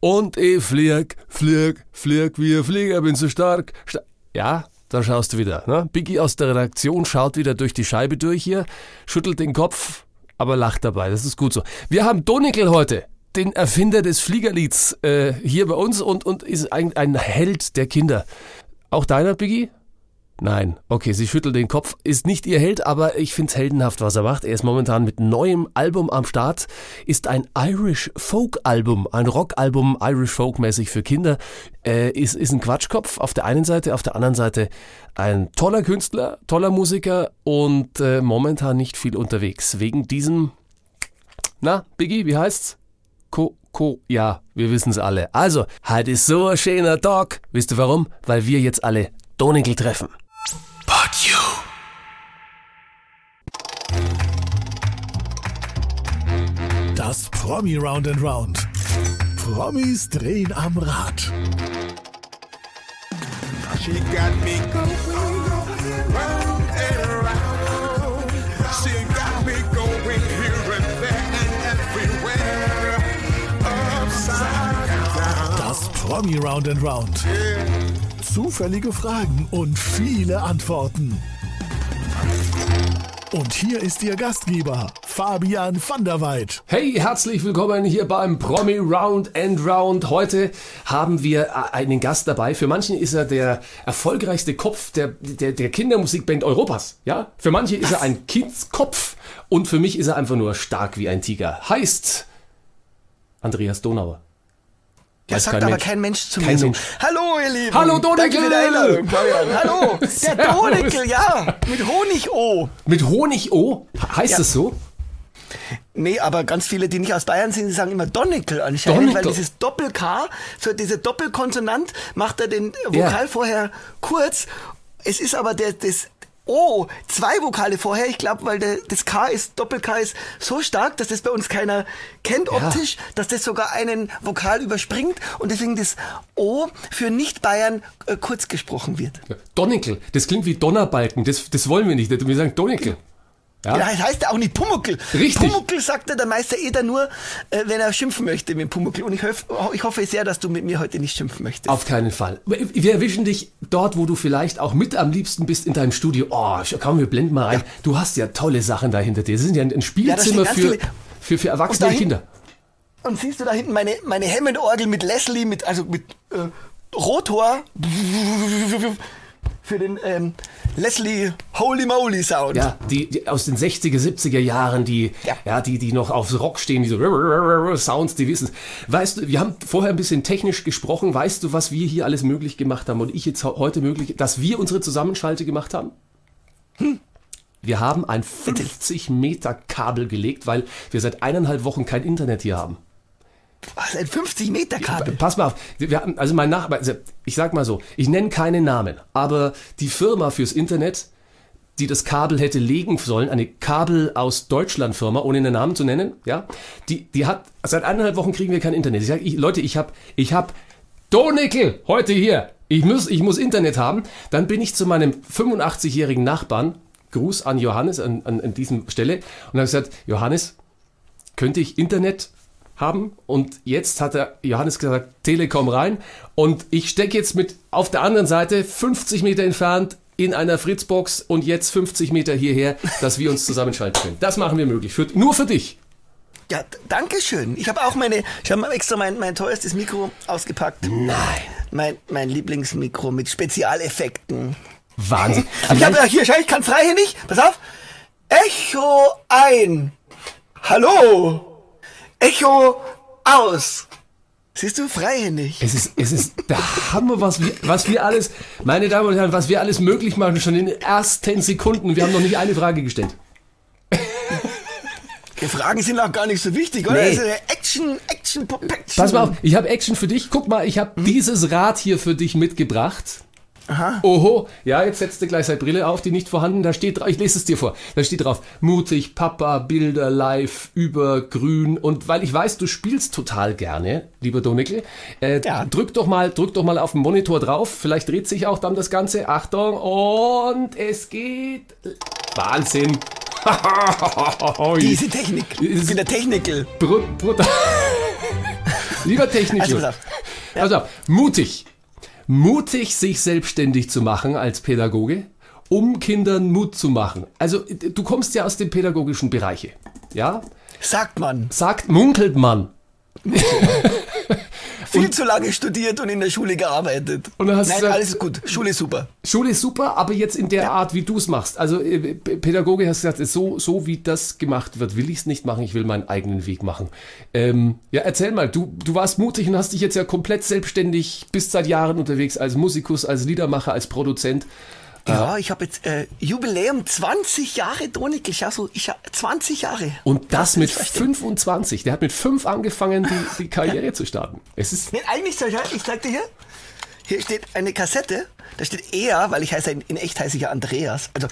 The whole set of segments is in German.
Und ich flieg, flieg, flieg wie ein Flieger, bin so stark. Sta ja, da schaust du wieder. Ne? Biggie aus der Redaktion schaut wieder durch die Scheibe durch hier, schüttelt den Kopf, aber lacht dabei. Das ist gut so. Wir haben Donickel heute, den Erfinder des Fliegerlieds, äh, hier bei uns und, und ist ein, ein Held der Kinder. Auch deiner, Biggie? Nein. Okay, sie schüttelt den Kopf. Ist nicht ihr Held, aber ich find's heldenhaft, was er macht. Er ist momentan mit neuem Album am Start. Ist ein Irish Folk Album, ein Rockalbum, Irish Folk mäßig für Kinder. Äh, ist, ist ein Quatschkopf auf der einen Seite, auf der anderen Seite ein toller Künstler, toller Musiker und äh, momentan nicht viel unterwegs. Wegen diesem, na, Biggie, wie heißt's? Ko, Ko, ja, wir wissen's alle. Also, heute ist so ein schöner Tag. Wisst ihr warum? Weil wir jetzt alle Donegal treffen. But you. Das Promi Round and Round. Promis drehen am Rad. She got me going round and round. She got me going here and there and everywhere. Upside down. Das Promi Round and Round. Zufällige Fragen und viele Antworten. Und hier ist Ihr Gastgeber, Fabian van der Weid. Hey, herzlich willkommen hier beim Promi Round and Round. Heute haben wir äh, einen Gast dabei. Für manchen ist er der erfolgreichste Kopf der, der, der Kindermusikband Europas. Ja, für manche ist er ein Kindskopf und für mich ist er einfach nur stark wie ein Tiger. Heißt Andreas Donauer. Weiß sagt aber Mensch. kein Mensch zu Kein mir so. Mensch. Hallo, ihr Lieben. Hallo, Donekel. Hallo, der. Donekel, ja. Mit Honig-O. Mit Honig-O? Heißt Ja. das so? Nee, aber ganz viele, die nicht aus Bayern sind, die sagen immer Donnekel anscheinend, Donnekel. weil dieses Doppel-K, so diese Doppelkonsonant, macht er den Vokal Ja. vorher kurz. Es ist aber der, das O, zwei Vokale vorher, ich glaube, weil der, das K ist, Doppel-K ist so stark, dass das bei uns keiner kennt Ja. optisch, dass das sogar einen Vokal überspringt und deswegen das O für Nicht-Bayern äh, kurz gesprochen wird. Donnekel. Das klingt wie Donnerbalken. Das, das wollen wir nicht. Wir sagen Donnekel. Ja? Ja, das heißt ja auch nicht Pumuckel. Richtig. Pumuckel sagt ja der Meister Eder nur, äh, wenn er schimpfen möchte mit Pumuckel. Und ich, hoff, ich hoffe sehr, dass du mit mir heute nicht schimpfen möchtest. Auf keinen Fall. Wir erwischen dich dort, wo du vielleicht auch mit am liebsten bist in deinem Studio. Oh, komm, wir blenden mal rein. Du hast ja tolle Sachen da hinter dir. Das sind ja ein Spielzimmer ganz für, für, für Erwachsene und dahin- Kinder. Und siehst du da hinten meine, meine Hammond-Orgel mit Leslie, mit, also mit äh, Rotor für den ähm, Leslie Holy Moly Sound. Ja, die, die aus den 60er, 70er Jahren, die, ja. Ja. die, die noch aufs Rock stehen, diese Sounds, die wissen Weißt du, wir haben vorher ein bisschen technisch gesprochen. Weißt du, was wir hier alles möglich gemacht haben und ich jetzt heute möglich, dass wir unsere Zusammenschalte gemacht haben? Wir haben ein 50 Meter Kabel gelegt, weil wir seit eineinhalb Wochen kein Internet hier haben. Was, ein 50 Meter Kabel. Pass mal auf, wir haben, also mein Nachbar, also ich sag mal so, ich nenne keinen Namen, aber die Firma fürs Internet, die das Kabel hätte legen sollen, eine Kabel aus Deutschland Firma, ohne den Namen zu nennen, ja, die, die hat, seit eineinhalb Wochen kriegen wir kein Internet. Ich sag, ich, Leute, ich hab, ich hab Donickel heute hier. Ich muss, ich muss Internet haben. Dann bin ich zu meinem 85-jährigen Nachbarn, Gruß an Johannes an, an, an diesem Stelle, und habe gesagt, Johannes, könnte ich Internet haben? Und jetzt hat der Johannes gesagt, Telekom rein. Und ich stecke jetzt mit auf der anderen Seite 50 Meter entfernt in einer Fritzbox und jetzt 50 Meter hierher, dass wir uns zusammenschalten können. Das machen wir möglich. Für, nur für dich. Ja, danke schön. Ich habe auch meine, ich habe extra mein, mein teuerstes Mikro ausgepackt. Nein. Mein, mein Lieblingsmikro mit Spezialeffekten. Wahnsinn. Ich habe ja hier, schau, ich kann freihändig. Pass auf. Echo ein. Hallo. Echo aus. Siehst du, freihändig. Es ist, es ist der Hammer, was wir, was wir alles, meine Damen und Herren, was wir alles möglich machen, schon in den ersten Sekunden. Wir haben noch nicht eine Frage gestellt. Die Fragen sind auch gar nicht so wichtig, oder? Nee. Action, Action, Perfection. Pass mal auf, ich habe Action für dich. Guck mal, ich habe dieses Rad hier für dich mitgebracht. Aha. Oho, ja, jetzt setzt du gleich seine Brille auf, die nicht vorhanden. Da steht drauf, ich lese es dir vor. Da steht drauf, mutig, Papa, Bilder, live, über, grün. Und weil ich weiß, du spielst total gerne, lieber Donickel, äh, Ja. drück doch mal, drück doch mal auf den Monitor drauf. Vielleicht dreht sich auch dann das Ganze. Achtung, und es geht. Wahnsinn. Diese Technik. Ich bin der Technical. Brut, brutal. Lieber technisch. Also, auf. Also, mutig. Mutig, sich selbstständig zu machen als Pädagoge, um Kindern Mut zu machen. Also, du kommst ja aus dem pädagogischen Bereiche. Ja? Sagt man. Sagt, munkelt man. Viel zu lange studiert und in der Schule gearbeitet. Und dann hast Nein, gesagt- alles gut. Schule ist super. Schule ist super, aber jetzt in der Art, wie du es machst. Also äh, Pädagoge hast gesagt, so, so wie das gemacht wird, will ich es nicht machen, ich will meinen eigenen Weg machen. Ähm, ja, erzähl mal, du, du warst mutig und hast dich jetzt ja komplett selbstständig, bist seit Jahren unterwegs als Musikus, als Liedermacher, als Produzent. Ja, ich habe jetzt äh, Jubiläum 20 Jahre Donikel. Schau so, ich hab 20 Jahre. Und das du mit nicht verstehen. 25. Der hat mit fünf angefangen, die, die Karriere zu starten. Es ist Nee, eigentlich, soll ich, ich zeig dir hier. Hier steht eine Kassette. Da steht er, weil ich heiße, in echt heiße ich ja Andreas. Also,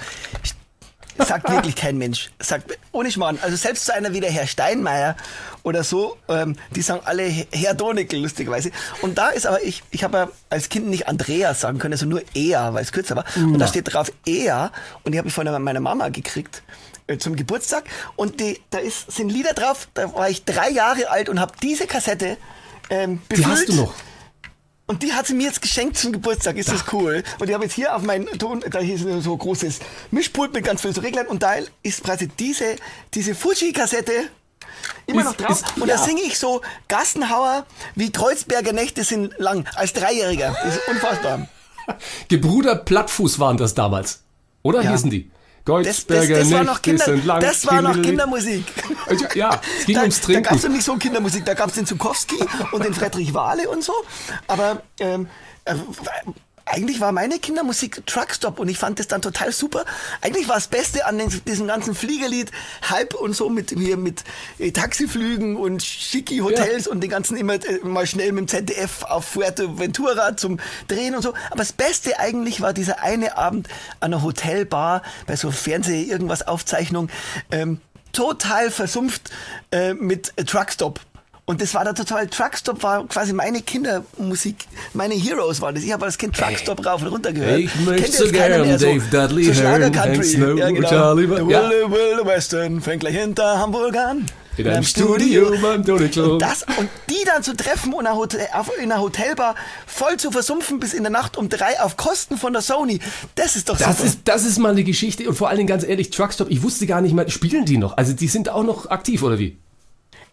sagt wirklich kein Mensch. Sagt, ohne Schmarrn. Also selbst so einer wie der Herr Steinmeier oder so, ähm, die sagen alle Herr Donickel, lustigerweise. Und da ist aber, ich, ich habe ja als Kind nicht Andreas sagen können, also nur er, weil es kürzer war. Und da steht drauf er und die habe ich von meiner Mama gekriegt äh, zum Geburtstag. Und die, da ist, sind Lieder drauf, da war ich drei Jahre alt und habe diese Kassette ähm, die befüllt. hast du noch. Und die hat sie mir jetzt geschenkt zum Geburtstag. Ist das cool? Und ich habe jetzt hier auf meinen Ton, da hier ist so ein großes Mischpult mit ganz vielen so Reglern und da ist quasi diese, diese Fuji-Kassette immer Ist- noch drauf. ist- und ja. da singe ich so Gassenhauer, wie Kreuzberger Nächte sind lang, als Dreijähriger. Das ist unfassbar. Gebruder Plattfuß waren das damals. Oder Ja. hießen die? Das, das, Kreuzberger das war noch Kinder, sind lang. das war noch Kindermusik. Ja, ja, es ging da, ums Da Trinken. gab es nicht so Kindermusik, da gab es den Zukowski und den Friedrich Wahle und so. Aber ähm, äh, eigentlich war meine Kindermusik Truckstop und ich fand das dann total super. Eigentlich war das Beste an den, diesem ganzen Fliegerlied Hype und so mit hier mit äh, Taxiflügen und schicki Hotels und den ganzen immer äh, mal schnell mit dem ZDF auf Fuerteventura zum Drehen und so. Aber das Beste eigentlich war dieser eine Abend an einer Hotelbar bei so Fernseh irgendwas Aufzeichnung ähm, total versumpft äh, mit Truckstop. Und das war da total, Truckstop war quasi meine Kindermusik, meine Heroes waren das. Ich habe als Kind Truckstop rauf und runter gehört. Ich möchte so jetzt keiner gern mehr, Dave Dudley so hören. Hank Snow, ja, genau. Charlie Der ja. Wilde, Wilde Western fängt gleich hinter Hamburg an. In einem Studio beim Donickel. Und, das, und die dann zu treffen und in einer Hotelbar voll zu versumpfen bis in der Nacht um drei auf Kosten von der Sony, das ist doch Das super. ist, das ist mal eine Geschichte und vor allen Dingen ganz ehrlich, Truckstop, ich wusste gar nicht mal, spielen die noch? Also die sind auch noch aktiv oder wie?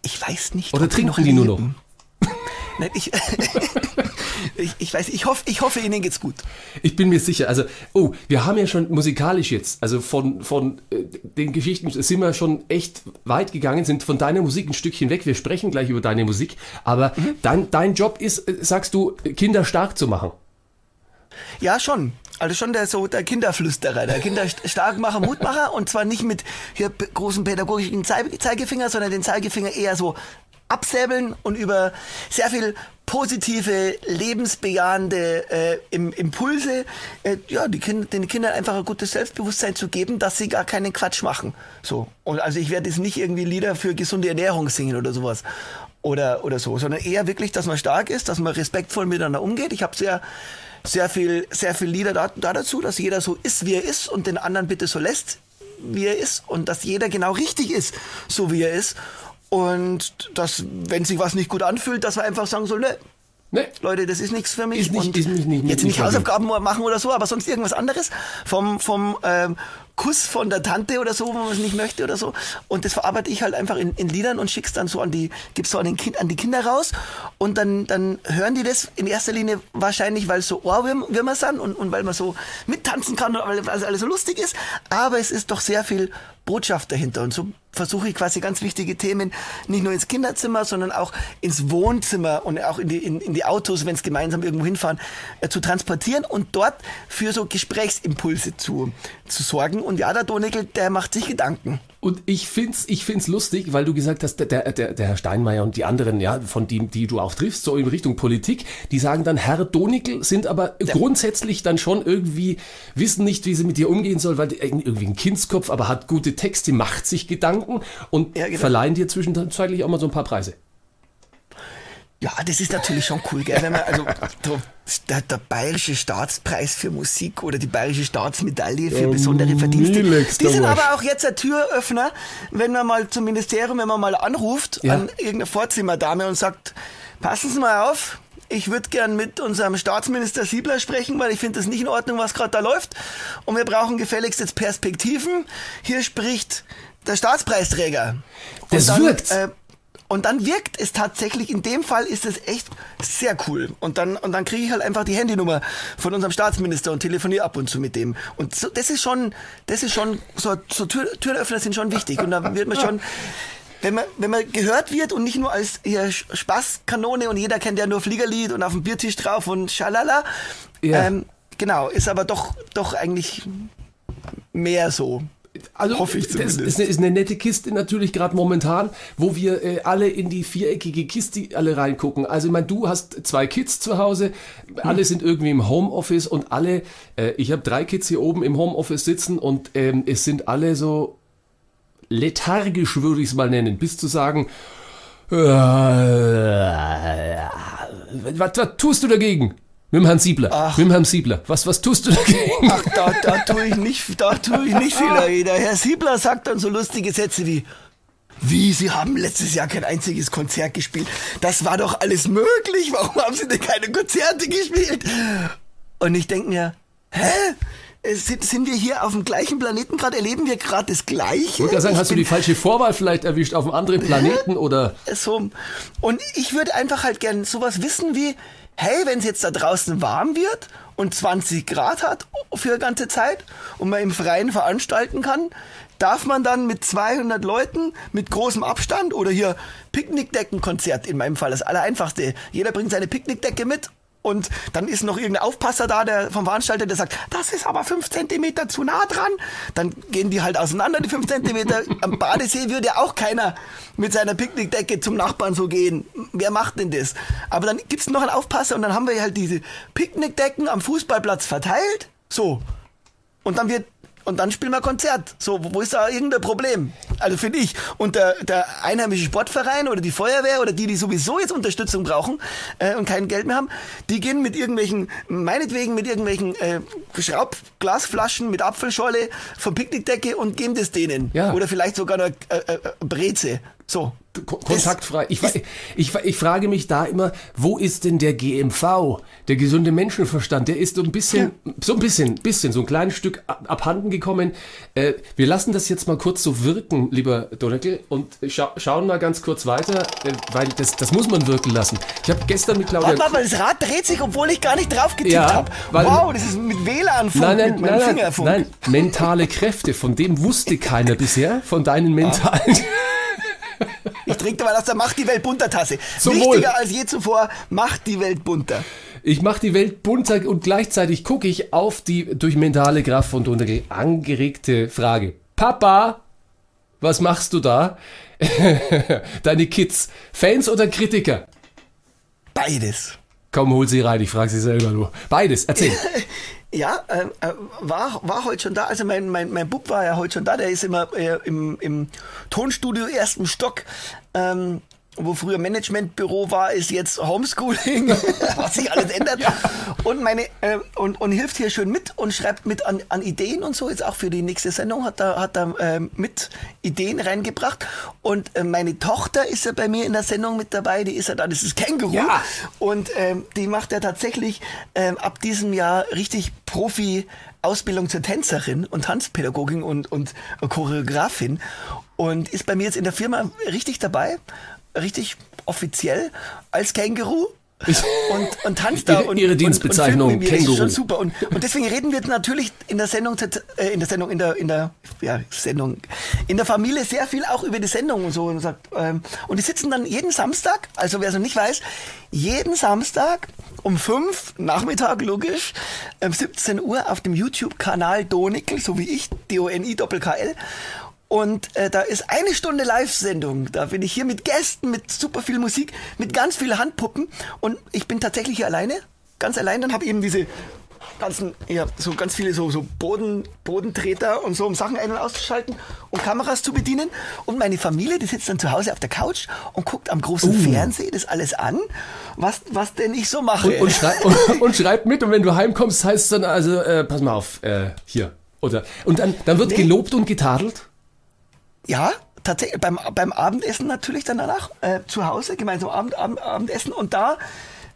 Ich weiß nicht, Oder trinken noch die nur noch? Nein, ich, ich, ich weiß, ich hoffe, ich hoffe, Ihnen geht's gut. Ich bin mir sicher. Also, oh, wir haben ja schon musikalisch jetzt, also von, von äh, den Geschichten sind wir schon echt weit gegangen, sind von deiner Musik ein Stückchen weg. Wir sprechen gleich über deine Musik. Aber dein, dein Job ist, äh, sagst du, Kinder stark zu machen. Ja, schon. Also schon der, so der Kinderflüsterer, der Kinderstarkmacher, Mutmacher und zwar nicht mit hier großen pädagogischen Zei- Zeigefinger, sondern den Zeigefinger eher so absäbeln und über sehr viel positive, lebensbejahende äh, Im Impulse, äh, ja, die kind, den Kindern einfach ein gutes Selbstbewusstsein zu geben, dass sie gar keinen Quatsch machen. So. Und also ich werde jetzt nicht irgendwie Lieder für gesunde Ernährung singen oder sowas. Oder, oder so, sondern eher wirklich, dass man stark ist, dass man respektvoll miteinander umgeht. Ich habe sehr, sehr viel, sehr viel Lieder da, da dazu, dass jeder so ist, wie er ist und den anderen bitte so lässt, wie er ist und dass jeder genau richtig ist, so wie er ist. Und dass, wenn sich was nicht gut anfühlt, dass wir einfach sagen so, ne, Ne? Leute, das ist nichts für mich. Ist nicht- und ist nicht- nicht- jetzt nicht Hausaufgaben machen oder so, aber sonst irgendwas anderes. Vom, vom ähm, Kuss von der Tante oder so, wo man es nicht möchte oder so. Und das verarbeite ich halt einfach in, in Liedern und schick's dann so an die, gib's so an, den kind, an die Kinder raus. Und dann, dann hören die das in erster Linie wahrscheinlich, weil es so Ohrwürmer sind und, und weil man so mittanzen kann weil, weil es alles so lustig ist. Aber es ist doch sehr viel Botschaft dahinter. Und so versuche ich quasi ganz wichtige Themen nicht nur ins Kinderzimmer, sondern auch ins Wohnzimmer und auch in die, in, in die Autos, wenn es gemeinsam irgendwo hinfahren, äh, zu transportieren und dort für so Gesprächsimpulse zu, zu sorgen. Und ja, der Donickel, der macht sich Gedanken. Und ich find's, ich find's lustig, weil du gesagt hast, der, der, der Herr Steinmeier und die anderen, ja, von die, die du auch triffst, so in Richtung Politik, die sagen dann, Herr Donickel, sind aber grundsätzlich dann schon irgendwie, wissen nicht, wie sie mit dir umgehen soll, weil irgendwie ein Kindskopf, aber hat gute Texte, macht sich Gedanken und Ja, genau. verleihen dir zwischenzeitlich auch mal so ein paar Preise. Ja, das ist natürlich schon cool, gell? Wenn man, also der, der, bayerische Staatspreis für Musik oder die bayerische Staatsmedaille für Ja, besondere Verdienste. Die sind aber auch jetzt ein Türöffner, wenn man mal zum Ministerium, wenn man mal anruft Ja. an irgendeine Vorzimmerdame und sagt, passen Sie mal auf, ich würde gern mit unserem Staatsminister Siebler sprechen, weil ich finde das nicht in Ordnung, was gerade da läuft. Und wir brauchen gefälligst jetzt Perspektiven. Hier spricht der Staatspreisträger. Das und dann, wirkt. Äh, und dann wirkt es tatsächlich, in dem Fall ist es echt sehr cool. Und dann, und dann kriege ich halt einfach die Handynummer von unserem Staatsminister und telefoniere ab und zu mit dem. Und so, das ist schon, das ist schon, so, so Tür, Türöffner sind schon wichtig. Und da wird man schon, wenn man, wenn man gehört wird und nicht nur als hier Spaßkanone und jeder kennt ja nur Fliegerlied und auf dem Biertisch drauf und schalala. Ja. Ähm, genau, ist aber doch, doch eigentlich mehr so. Also Hoffe ich das zumindest. ist eine, ist eine nette Kiste natürlich gerade momentan, wo wir äh, alle in die viereckige Kiste alle reingucken. Also ich meine, du hast zwei Kids zu Hause, alle sind irgendwie im Homeoffice und alle, äh, ich habe drei Kids hier oben im Homeoffice sitzen und ähm, es sind alle so lethargisch, würde ich es mal nennen, bis zu sagen, äh, was, was tust du dagegen? Mit dem Herrn Siebler. Ach. Mit dem Herrn Siebler. Was, was tust du dagegen? Ach, da, da tue ich nicht, da tue ich nicht viel. Der Herr Siebler sagt dann so lustige Sätze wie, wie, Sie haben letztes Jahr kein einziges Konzert gespielt. Das war doch alles möglich. Warum haben Sie denn keine Konzerte gespielt? Und ich denke mir, hä? Es Sind, sind wir hier auf dem gleichen Planeten gerade? Erleben wir gerade das Gleiche? Ich gerade sagen, Ich hast du die falsche Vorwahl vielleicht erwischt auf einem anderen Planeten oder? so. Und ich würde einfach halt gern sowas wissen wie, hey, wenn es jetzt da draußen warm wird und 20 Grad hat für eine ganze Zeit und man im Freien veranstalten kann, darf man dann mit 200 Leuten mit großem Abstand oder hier Picknickdeckenkonzert in meinem Fall das allereinfachste. Jeder bringt seine Picknickdecke mit und dann ist noch irgendein Aufpasser da, der vom Veranstalter, der sagt, das ist aber fünf Zentimeter zu nah dran. Dann gehen die halt auseinander, die fünf Zentimeter. Am Badesee würde ja auch keiner mit seiner Picknickdecke zum Nachbarn so gehen. Wer macht denn das? Aber dann gibt's noch einen Aufpasser und dann haben wir halt diese Picknickdecken am Fußballplatz verteilt. So. Und dann wird und dann spielen wir Konzert. So, wo ist da irgendein Problem? Also finde ich. Und der, der einheimische Sportverein oder die Feuerwehr oder die, die sowieso jetzt Unterstützung brauchen äh, und kein Geld mehr haben, die gehen mit irgendwelchen, meinetwegen mit irgendwelchen äh, Schraubglasflaschen mit Apfelschorle vom Picknickdecke und geben das denen. Ja. Oder vielleicht sogar eine äh, äh, Breze. So. Ko- kontaktfrei. Ich, ich, ich frage mich da immer, wo ist denn der GMV, der gesunde Menschenverstand? Der ist so ein bisschen, so ein bisschen, bisschen, so ein kleines Stück ab, abhanden gekommen. Äh, wir lassen das jetzt mal kurz so wirken, lieber Donnerkel, und scha schauen mal ganz kurz weiter, äh, weil das, das muss man wirken lassen. Ich habe gestern mit Claudia... Warte mal, das Rad dreht sich, obwohl ich gar nicht drauf getippt Ja, habe. Wow, das ist mit WLAN-Funk, Nein, nein, mit meinem nein, nein, Fingerfunk. nein, mentale Kräfte, von dem wusste keiner bisher, von deinen mentalen... Ich trinke mal aus der Macht die Welt bunter Tasse. Zum Wichtiger Wohl. als je zuvor, macht die Welt bunter. Ich mache die Welt bunter und gleichzeitig gucke ich auf die durch mentale Kraft von Donnerkel angeregte Frage. Papa, was machst du da? Deine Kids, Fans oder Kritiker? Beides. Komm, hol sie rein, ich frage sie selber nur. Beides, erzähl. Ja, äh, äh, war, war heute schon da. Also mein, mein, mein Bub war ja heute schon da. Der ist immer äh, im, im Tonstudio ersten Stock. Ähm, wo früher Managementbüro war, ist jetzt Homeschooling, was sich alles ändert. Und meine äh, und, und hilft hier schön mit und schreibt mit an, an Ideen und so. Jetzt auch für die nächste Sendung hat er hat er ähm, mit Ideen reingebracht. Und äh, meine Tochter ist ja bei mir in der Sendung mit dabei. Die ist ja da, das ist Känguru. Ja. Und ähm, die macht ja tatsächlich ähm, ab diesem Jahr richtig Profi Ausbildung zur Tänzerin und Tanzpädagogin und, und Choreografin und ist bei mir jetzt in der Firma richtig dabei, richtig offiziell als Känguru. Und, und tanzt da Ihre- und, Ihre und, Dienstbezeichnung, und mir. Das ist Känguru. schon super und, und deswegen reden wir natürlich in der Sendung äh, in der Sendung in der in der ja, Sendung in der Familie sehr viel auch über die Sendung und so und sagt ähm, und die sitzen dann jeden Samstag also wer es noch nicht weiß jeden Samstag um fünf Nachmittag logisch um 17 Uhr auf dem YouTube Kanal Donickel so wie ich D O N I Doppel K L und äh, da ist eine Stunde Live-Sendung. Da bin ich hier mit Gästen, mit super viel Musik, mit ganz vielen Handpuppen. Und ich bin tatsächlich hier alleine, ganz allein. Dann habe eben diese ganzen, ja, so ganz viele so, so Boden, Bodentreter und so, um Sachen ein- und auszuschalten und Kameras zu bedienen. Und meine Familie, die sitzt dann zu Hause auf der Couch und guckt am großen Fernseher das alles an, was, was denn ich so mache. Und, und, schrei und, und schreibt mit und wenn du heimkommst, heißt es dann also, äh, pass mal auf, äh, hier. Oder, und dann, dann wird Nee. gelobt und getadelt. Ja, tatsächlich beim, beim Abendessen natürlich dann danach äh, zu Hause, gemeinsam Abend, Abend, Abendessen und da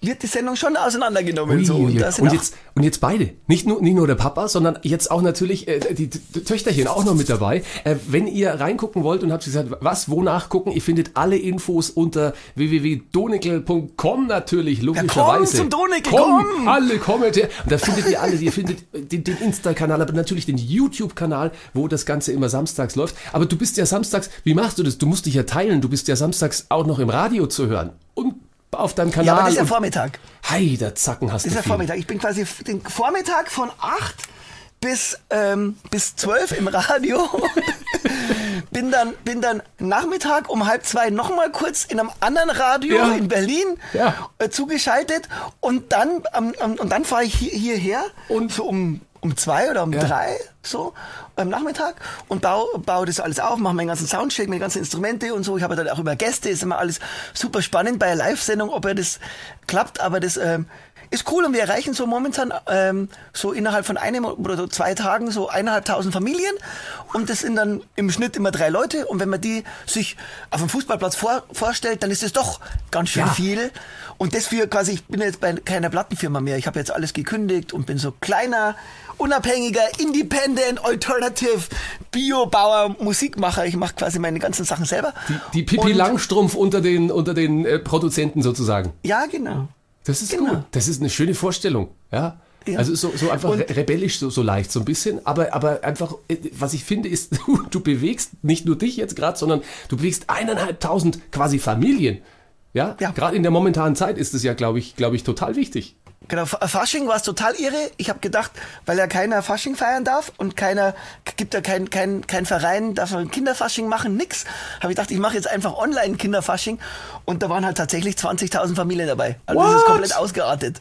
wird die Sendung schon auseinandergenommen. so. Ui, Und, sind Und auch- jetzt, und jetzt beide. Nicht nur, nicht nur der Papa, sondern jetzt auch natürlich äh, die, die Töchterchen auch noch mit dabei. Äh, wenn ihr reingucken wollt und habt gesagt, was, wo nachgucken, ihr findet alle Infos unter www.donekel.com natürlich, logischerweise. komm zum Donekel, komm! komm! Alle kommt her. Und da findet ihr alle, ihr findet den, den Insta-Kanal, aber natürlich den YouTube-Kanal, wo das Ganze immer samstags läuft. Aber du bist ja samstags, wie machst du das? Du musst dich ja teilen, du bist ja samstags auch noch im Radio zu hören. Und auf deinem Kanal. ja, aber das ist ja Vormittag. Hei, der Zacken hast Das ist du ja viel. Vormittag. Ich bin quasi den Vormittag von 8 bis, ähm, bis 12 im Radio. bin, dann, bin dann Nachmittag um halb zwei nochmal kurz in einem anderen Radio Ja. in Berlin Ja. äh, zugeschaltet. Und dann, ähm, ähm, und dann fahre ich hier, hierher Und- so um, um zwei oder um Ja. drei so am Nachmittag und baue, baue das alles auf, mache meinen ganzen Soundcheck, meine ganzen Instrumente und so. Ich habe dann auch immer Gäste, ist immer alles super spannend bei einer Live-Sendung, ob er das klappt, aber das ähm, ist cool und wir erreichen so momentan ähm, so innerhalb von einem oder so zwei Tagen so eineinhalbtausend Familien und das sind dann im Schnitt immer drei Leute und wenn man die sich auf dem Fußballplatz vor, vorstellt, dann ist das doch ganz schön Ja. viel und das für quasi, ich bin jetzt bei keiner Plattenfirma mehr, ich habe jetzt alles gekündigt und bin so kleiner, unabhängiger, independent, alternative, Biobauer, Musikmacher, ich mache quasi meine ganzen Sachen selber. Die Pippi Und- Langstrumpf unter den, unter den äh, Produzenten sozusagen. Ja, genau. Das ist Genau. gut. Das ist eine schöne Vorstellung. Ja. Ja. Also so, so einfach Und- re rebellisch, so, so leicht, so ein bisschen. Aber, aber einfach, äh, was ich finde, ist, du, du bewegst nicht nur dich jetzt gerade, sondern du bewegst eineinhalbtausend quasi Familien. Ja. Ja. Gerade in der momentanen Zeit ist es ja, glaube ich, glaube ich, total wichtig. Genau, Fa- Fasching war es total irre. Ich habe gedacht, weil ja keiner Fasching feiern darf und keiner, gibt ja kein, kein, kein Verein, darf man Kinderfasching machen, nix. Habe ich gedacht, ich mache jetzt einfach online Kinderfasching und da waren halt tatsächlich 20.000 Familien dabei. Also das What? ist komplett ausgeartet.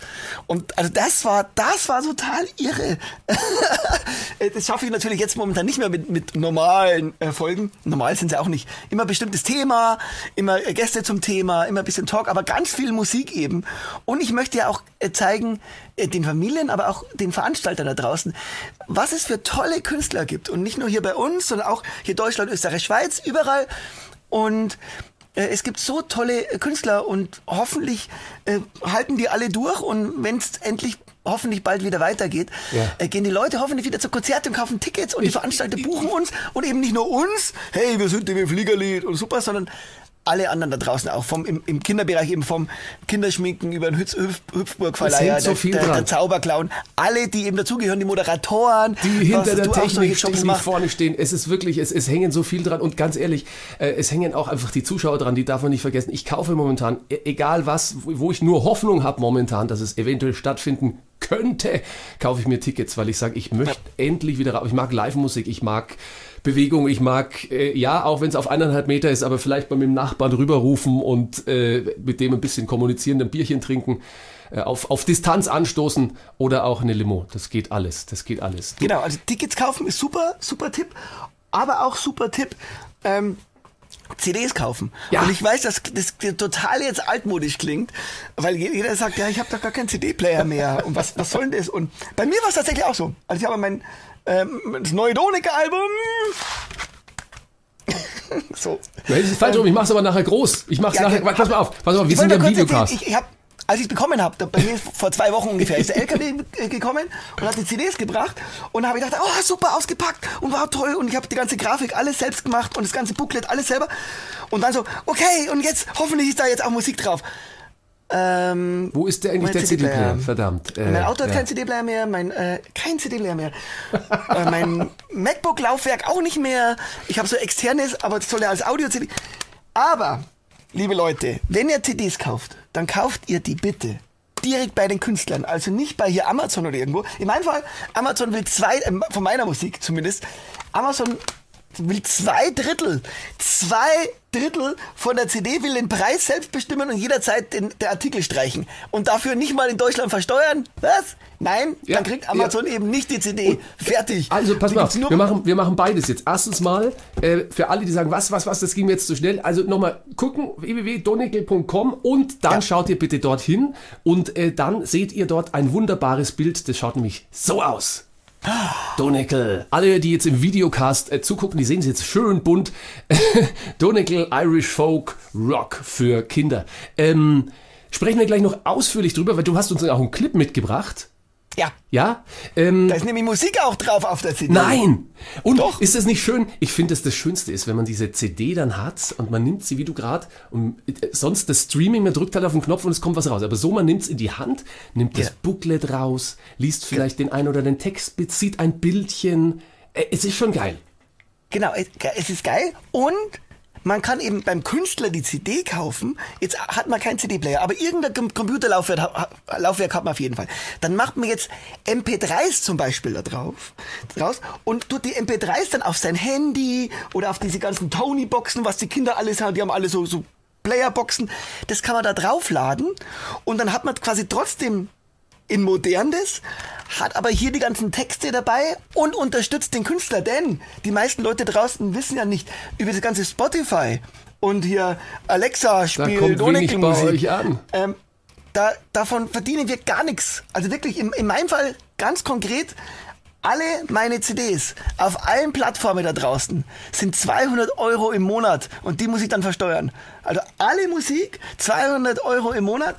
Und also das war, das war total irre. das schaffe ich natürlich jetzt momentan nicht mehr mit, mit normalen äh, Folgen. Normal sind sie auch nicht. Immer bestimmtes Thema, immer äh, Gäste zum Thema, immer ein bisschen Talk, aber ganz viel Musik eben. Und ich möchte ja auch äh, zeigen, äh, den Familien, aber auch den Veranstaltern da draußen, was es für tolle Künstler gibt. Und nicht nur hier bei uns, sondern auch hier Deutschland, Österreich, Schweiz, überall. Und äh, es gibt so tolle äh, Künstler und hoffentlich äh, halten die alle durch und wenn es endlich hoffentlich bald wieder weitergeht, Ja. äh, gehen die Leute hoffentlich wieder zu Konzerten und kaufen Tickets und die Veranstalter buchen uns und eben nicht nur uns, hey, wir sind im Fliegerlied und super, sondern alle anderen da draußen auch, vom, im, im Kinderbereich eben vom Kinderschminken über den Hüpf, Hüpf, Hüpfburgverleiher, so der, der, der. Zauberclown, alle, die eben dazugehören, die Moderatoren, Die hinter der Technik stehen, die vorne stehen. Es ist wirklich, es, es hängen so viel dran. Und ganz ehrlich, äh, es hängen auch einfach die Zuschauer dran, die darf man nicht vergessen. Ich kaufe momentan, e- egal was, wo wo ich nur Hoffnung habe momentan, dass es eventuell stattfinden könnte, kaufe ich mir Tickets, weil ich sage, ich möchte endlich wieder raus. Ich mag Live-Musik, ich mag Bewegung, ich mag, äh, ja, auch wenn es auf eineinhalb Meter ist, aber vielleicht mal mit dem Nachbarn rüberrufen und äh, mit dem ein bisschen kommunizieren, ein Bierchen trinken, äh, auf, auf Distanz anstoßen oder auch eine Limo. Das geht alles, das geht alles. Du, Genau, also Tickets kaufen ist super, super Tipp. Aber auch super Tipp, ähm, CDs kaufen. Ja. Und ich weiß, dass das total jetzt altmodisch klingt, weil jeder sagt, ja, ich habe doch gar keinen CD-Player mehr. Und was, was soll denn das? Und bei mir war es tatsächlich auch so. Also ich habe mein ähm, das neue Donika-Album. so. Nein, das ist falsch rum. Ich mach's aber nachher groß. Ich mach's Ja, nachher. ja. Pass mal auf. Pass mal auf. Wir sind ja im Videocast. erzählen, Ich, ich hab, als ich es bekommen habe, bei mir vor zwei Wochen ungefähr, ist der LKW gekommen und hat die CDs gebracht und da habe ich gedacht, oh super ausgepackt und war toll und ich habe die ganze Grafik alles selbst gemacht und das ganze Booklet alles selber und dann so, okay und jetzt hoffentlich ist da jetzt auch Musik drauf. Ähm, Wo ist der eigentlich der CD-Player. CD-Player? Verdammt. Äh, mein Auto hat ja. kein CD-Player mehr, mein äh, kein CD-Player mehr. äh, mein MacBook-Laufwerk auch nicht mehr. Ich habe so externes, aber das soll ja als Audio-CD. Aber, liebe Leute, wenn ihr CDs kauft, dann kauft ihr die bitte direkt bei den Künstlern, also nicht bei hier Amazon oder irgendwo. In meinem Fall, Amazon will zwei, äh, von meiner Musik zumindest, Amazon will zwei Drittel, zwei Drittel von der CD will den Preis selbst bestimmen und jederzeit den, der Artikel streichen. Und dafür nicht mal in Deutschland versteuern? Was? Nein, Ja, dann kriegt Amazon eben nicht die CD. Fertig. Also pass mal, auf, wir machen, wir machen beides jetzt. Erstens mal, äh, für alle, die sagen, was, was, was, das ging mir jetzt zu schnell. Also nochmal gucken, www.donekel.com und dann Ja. schaut ihr bitte dorthin und äh, dann seht ihr dort ein wunderbares Bild. Das schaut nämlich so aus. Donekel. Alle, die jetzt im Videocast äh, zugucken, die sehen es jetzt schön bunt. Donekel Irish Folk Rock für Kinder. Ähm, sprechen wir gleich noch ausführlich drüber, weil du hast uns auch einen Clip mitgebracht. Ja, Ja? Ähm, da ist nämlich Musik auch drauf auf der CD. Nein! Und Doch. ist das nicht schön? Ich finde, dass das Schönste ist, wenn man diese CD dann hat und man nimmt sie, wie du gerade, und äh, sonst das Streaming, man drückt halt auf den Knopf und es kommt was raus. Aber so, man nimmt es in die Hand, nimmt das Ja. Booklet raus, liest vielleicht den ein oder den Text, bezieht ein Bildchen. Äh, Es ist schon geil. Genau, es ist geil und man kann eben beim Künstler die CD kaufen. Jetzt hat man keinen CD-Player, aber irgendein Com- Computerlaufwerk ha- Laufwerk hat man auf jeden Fall. Dann macht man jetzt MP3s zum Beispiel da drauf, draus und tut die MP3s dann auf sein Handy oder auf diese ganzen Tony-Boxen, was die Kinder alles haben. Die haben alle so, so Playerboxen. Das kann man da draufladen und dann hat man quasi trotzdem in modernes, hat aber hier die ganzen Texte dabei und unterstützt den Künstler, denn die meisten Leute draußen wissen ja nicht über das ganze Spotify und hier Alexa spielt bei Musik. an. Ähm, da, davon verdienen wir gar nichts. Also wirklich, in, in meinem Fall ganz konkret, alle meine CDs auf allen Plattformen da draußen sind 200 Euro im Monat und die muss ich dann versteuern. Also alle Musik, 200 Euro im Monat,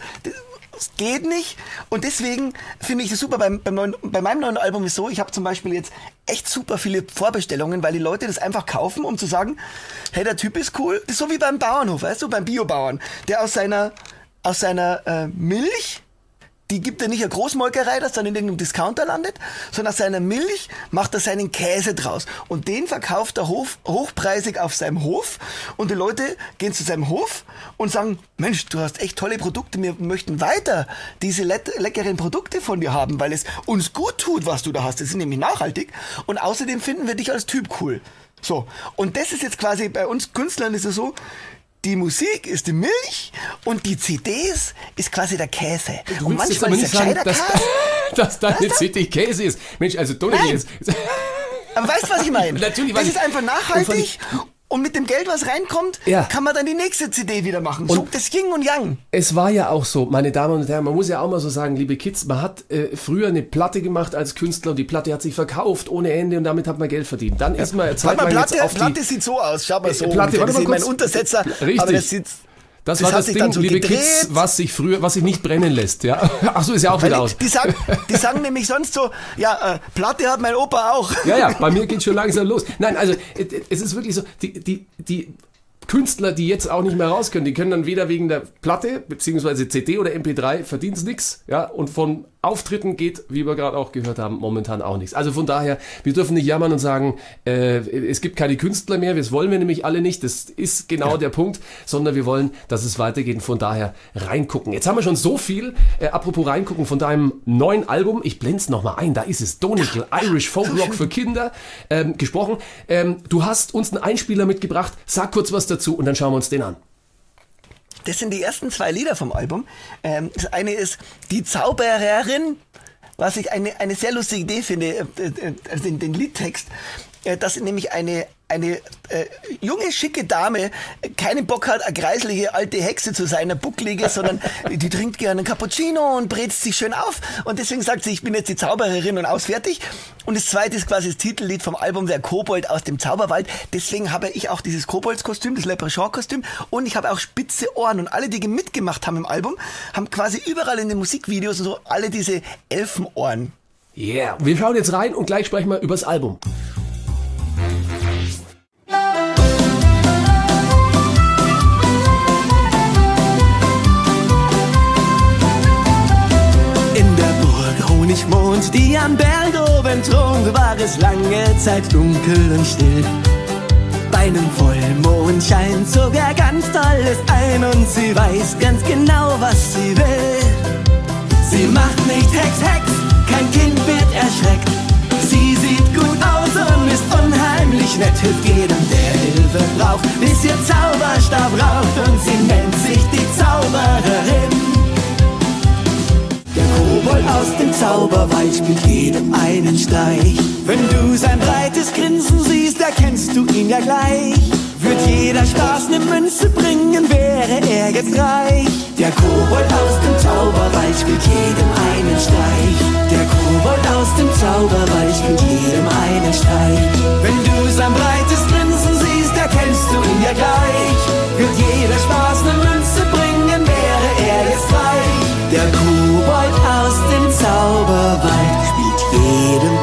das geht nicht und deswegen finde ich das super. Beim, beim neuen, bei meinem neuen Album ist so, ich habe zum Beispiel jetzt echt super viele Vorbestellungen, weil die Leute das einfach kaufen, um zu sagen, hey, der Typ ist cool. Das ist so wie beim Bauernhof, weißt du, beim Biobauern, der aus seiner, aus seiner äh, Milch die gibt er nicht eine Großmolkerei, das dann in irgendeinem Discounter landet, sondern aus seiner Milch macht er seinen Käse draus. Und den verkauft er hoch, hochpreisig auf seinem Hof. Und die Leute gehen zu seinem Hof und sagen, Mensch, du hast echt tolle Produkte, wir möchten weiter diese let- leckeren Produkte von dir haben, weil es uns gut tut, was du da hast. Das ist nämlich nachhaltig. Und außerdem finden wir dich als Typ cool. So. Und das ist jetzt quasi bei uns Künstlern ist es so, die Musik ist die Milch und die CDs ist quasi der Käse. Du und jetzt manchmal ist nicht der sagen, dass, Käse. dass deine CD Käse ist. Mensch, also Nein. ist... Aber weißt du, was ich meine? Natürlich Das ist einfach nachhaltig und mit dem Geld, was reinkommt, Ja. kann man dann die nächste CD wieder machen. so, Und- das Yin und Yang. Es war ja auch so, meine Damen und Herren, man muss ja auch mal so sagen, liebe Kids, man hat äh, früher eine Platte gemacht als Künstler und die Platte hat sich verkauft ohne Ende und damit hat man Geld verdient. Dann ist man eine Zeit mal, Platte, auf die... Platte sieht so aus. Schau mal so. Äh, Platte, warte das mal ist mein kurz. Untersetzer. Richtig. Aber das sieht, Das, Das war das Ding, so liebe gedreht. Kids, was sich früher, was sich nicht brennen lässt, ja. Ach so, ist ja auch weil wieder die, aus. die, sagen, die sagen nämlich sonst so, ja, äh, Platte hat mein Opa auch. Ja, ja, bei mir geht schon langsam los. Nein, also es ist wirklich so, die, die, die Künstler, die jetzt auch nicht mehr raus können, die können dann weder wegen der Platte, beziehungsweise CD oder MP3, verdienen es nichts, ja, und von Auftritten geht, wie wir gerade auch gehört haben, momentan auch nichts. Also von daher, wir dürfen nicht jammern und sagen, äh, es gibt keine Künstler mehr, das wollen wir nämlich alle nicht, das ist genau der Punkt, sondern wir wollen, dass es weitergeht. Und von daher reingucken. Jetzt haben wir schon so viel, äh, apropos reingucken, von deinem neuen Album, ich blende es nochmal ein, da ist es, Donegal, Irish Folk Rock für Kinder, ähm, gesprochen. Ähm, du hast uns einen Einspieler mitgebracht, sag kurz was dazu und dann schauen wir uns den an. Das sind die ersten zwei Lieder vom Album. Ähm, das eine ist Die Zaubererin, was ich eine, eine sehr lustige Idee finde, also den, den Liedtext, dass nämlich eine, eine äh, junge, schicke Dame äh, keinen Bock hat, eine kreisliche alte Hexe zu sein, eine bucklige, sondern die trinkt gerne einen Cappuccino und brätst sich schön auf und deswegen sagt sie, ich bin jetzt die Zaubererin und ausfertig. Und das zweite ist quasi das Titellied vom Album Der Kobold aus dem Zauberwald. Deswegen habe ich auch dieses Koboldskostüm, das Leprechaun-Kostüm und ich habe auch spitze Ohren und alle, die mitgemacht haben im Album, haben quasi überall in den Musikvideos und so alle diese Elfenohren. Yeah, wir schauen jetzt rein und gleich sprechen wir übers Album. In der Burg Honigmond, die am Berg oben thront, war es lange Zeit dunkel und still. Bei einem Vollmond scheint sogar ganz tolles ein und sie weiß ganz genau, was sie will. Sie macht nicht Hex, Hex, kein Kind wird erschreckt. Ist unheimlich nett, hilft jedem, der Hilfe braucht, bis ihr Zauberstab raucht und sie nennt sich die Zaubererin. Der Kobold aus dem Zauberwald spielt jedem einen Streich. Wenn du sein breites Grinsen siehst, erkennst du ihn ja gleich. Wird jeder Spaß ne Münze bringen, wäre er jetzt reich. Der Kobold aus dem Zauberwald spielt jedem einen Streich. Der Kobold aus dem Zauberwald spielt jedem einen Streich. Wenn du sein breites Grinsen siehst, erkennst du ihn ja gleich. Wird jeder Spaß ne Münze bringen, wäre er jetzt reich. Der Kobold aus dem Zauberwald spielt jedem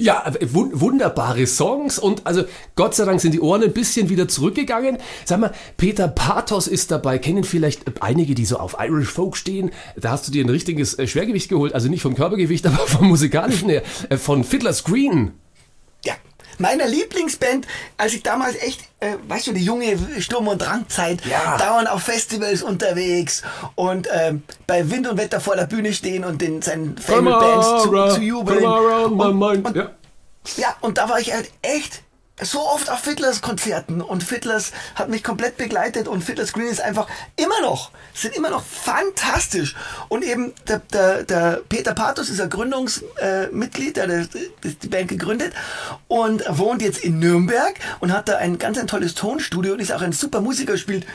Ja, äh, wun- wunderbare Songs und also Gott sei Dank sind die Ohren ein bisschen wieder zurückgegangen. Sag mal, Peter Pathos ist dabei. Kennen vielleicht einige, die so auf Irish Folk stehen. Da hast du dir ein richtiges äh, Schwergewicht geholt, also nicht vom Körpergewicht, aber vom musikalischen her. Äh, Von Fiddler's Green. Meiner Lieblingsband, als ich damals echt, äh, weißt du, die junge Sturm- und Drangzeit, Ja. dauernd auf Festivals unterwegs und ähm, bei Wind und Wetter vor der Bühne stehen und den seinen Favorite Bands zu, zu jubeln. Und, und, ja. ja, und da war ich halt echt so oft auf Fiddlers Konzerten und Fiddlers hat mich komplett begleitet und Fiddlers Green ist einfach immer noch, sind immer noch fantastisch. Und eben der, der, der Peter Pathos ist ein Gründungsmitglied, äh, Mitglied, der die Band gegründet und wohnt jetzt in Nürnberg und hat da ein ganz ein tolles Tonstudio und ist auch ein super Musiker, spielt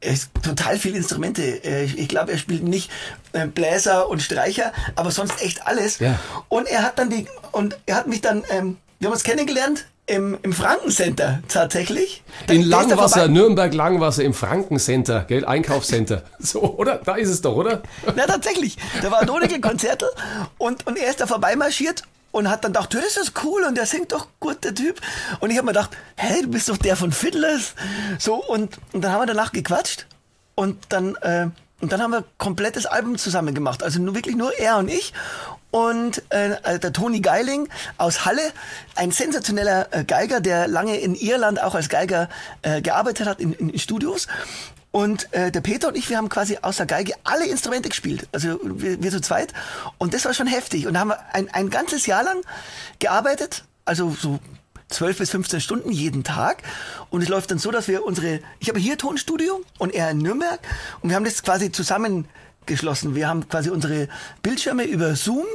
er ist total viele Instrumente. Äh, Ich, ich glaube, er spielt nicht äh, Bläser und Streicher, aber sonst echt alles. Ja. Und er hat dann die, und er hat mich dann, ähm, wir haben uns kennengelernt im, im Frankencenter tatsächlich. Da- In Langwasser, Nürnberg Langwasser im Frankencenter, gell? Einkaufscenter. So, oder? Da ist es doch, oder? Na, tatsächlich. Da war ein Donegel-Konzertel und, und er ist da vorbeimarschiert und hat dann gedacht, das ist cool und der singt doch gut, der Typ. Und ich habe mir gedacht, hey, du bist doch der von Fiddlers. So, und, und dann haben wir danach gequatscht und dann, äh, und dann haben wir ein komplettes Album zusammen gemacht. Also nur wirklich nur er und ich. Und äh, der Toni Geiling aus Halle, ein sensationeller äh, Geiger, der lange in Irland auch als Geiger äh, gearbeitet hat in, in Studios. Und äh, der Peter und ich, wir haben quasi außer Geige alle Instrumente gespielt. Also wir, wir zu zweit. Und das war schon heftig. Und da haben wir ein, ein ganzes Jahr lang gearbeitet. Also so 12 bis 15 Stunden jeden Tag. Und es läuft dann so, dass wir unsere, ich habe hier Tonstudio und er in Nürnberg. Und wir haben das quasi zusammengeschlossen. Wir haben quasi unsere Bildschirme über Zoom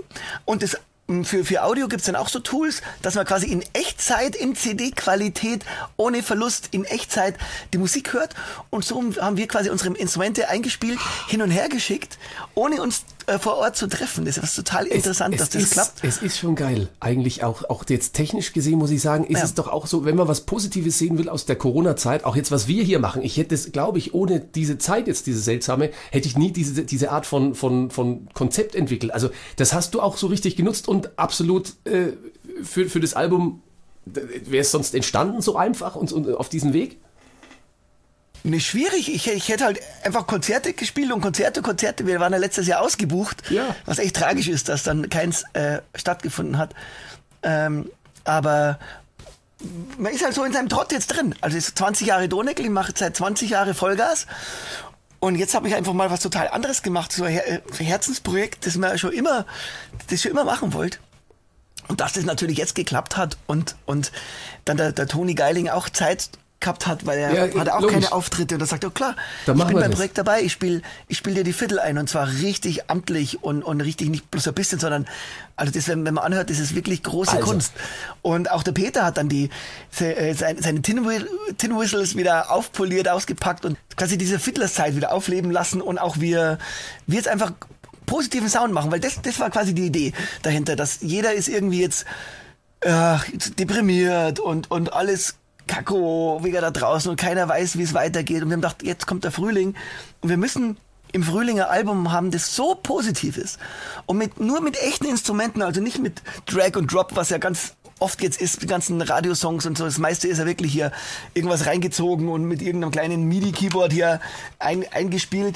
und das m, für, für Audio gibt's dann auch so Tools, dass man quasi in Echtzeit, in CD-Qualität, ohne Verlust, in Echtzeit die Musik hört. Und so haben wir quasi unsere Instrumente eingespielt, hin und her geschickt, ohne uns äh, vor Ort zu treffen. Das ist was total interessant, dass das ist, klappt. Es ist schon geil. Eigentlich auch, auch jetzt technisch gesehen, muss ich sagen, ist Ja. es doch auch so, wenn man was Positives sehen will aus der Corona-Zeit, auch jetzt, was wir hier machen. Ich hätte es, glaube ich, ohne diese Zeit jetzt, diese seltsame, hätte ich nie diese, diese Art von, von, von Konzept entwickelt. Also, das hast du auch so richtig genutzt und absolut äh, für, für das Album, wäre es sonst entstanden so einfach und, und auf diesen Weg? Nicht schwierig. Ich, ich hätte halt einfach Konzerte gespielt und Konzerte, Konzerte. Wir waren ja letztes Jahr ausgebucht. Ja. Was echt tragisch ist, dass dann keins äh, stattgefunden hat. Ähm, aber man ist halt so in seinem Trott jetzt drin. Also ist 20 Jahre Doneckel, ich mache seit 20 Jahren Vollgas. Und jetzt habe ich einfach mal was total anderes gemacht, so ein Her äh, Herzensprojekt, das man schon immer, das schon immer machen wollte. Und dass das natürlich jetzt geklappt hat und, und dann der, der Toni Geiling auch Zeit gehabt hat, weil er Ja, hatte auch logisch. keine Auftritte und er sagt, oh klar, Dann ich bin beim das. Projekt dabei, ich spiele ich spiel dir die Viertel ein und zwar richtig amtlich und, und richtig nicht bloß ein bisschen, sondern also das, wenn, wenn man anhört, das ist wirklich große Also. Kunst. Und auch der Peter hat dann die äh, seine, seine Tin, Tin Whistles wieder aufpoliert, ausgepackt und quasi diese Fiddlers-Zeit wieder aufleben lassen und auch wir, wir jetzt einfach positiven Sound machen, weil das, das war quasi die Idee dahinter, dass jeder ist irgendwie jetzt äh, deprimiert und, und alles Kacko wieder da draußen und keiner weiß, wie es weitergeht. Und wir haben gedacht, jetzt kommt der Frühling und wir müssen im Frühling ein Album haben, das so positiv ist. Und mit, nur mit echten Instrumenten, also nicht mit Drag und Drop, was ja ganz oft jetzt ist, die ganzen Radiosongs und so. Das meiste ist ja wirklich hier irgendwas reingezogen und mit irgendeinem kleinen MIDI-Keyboard hier ein, eingespielt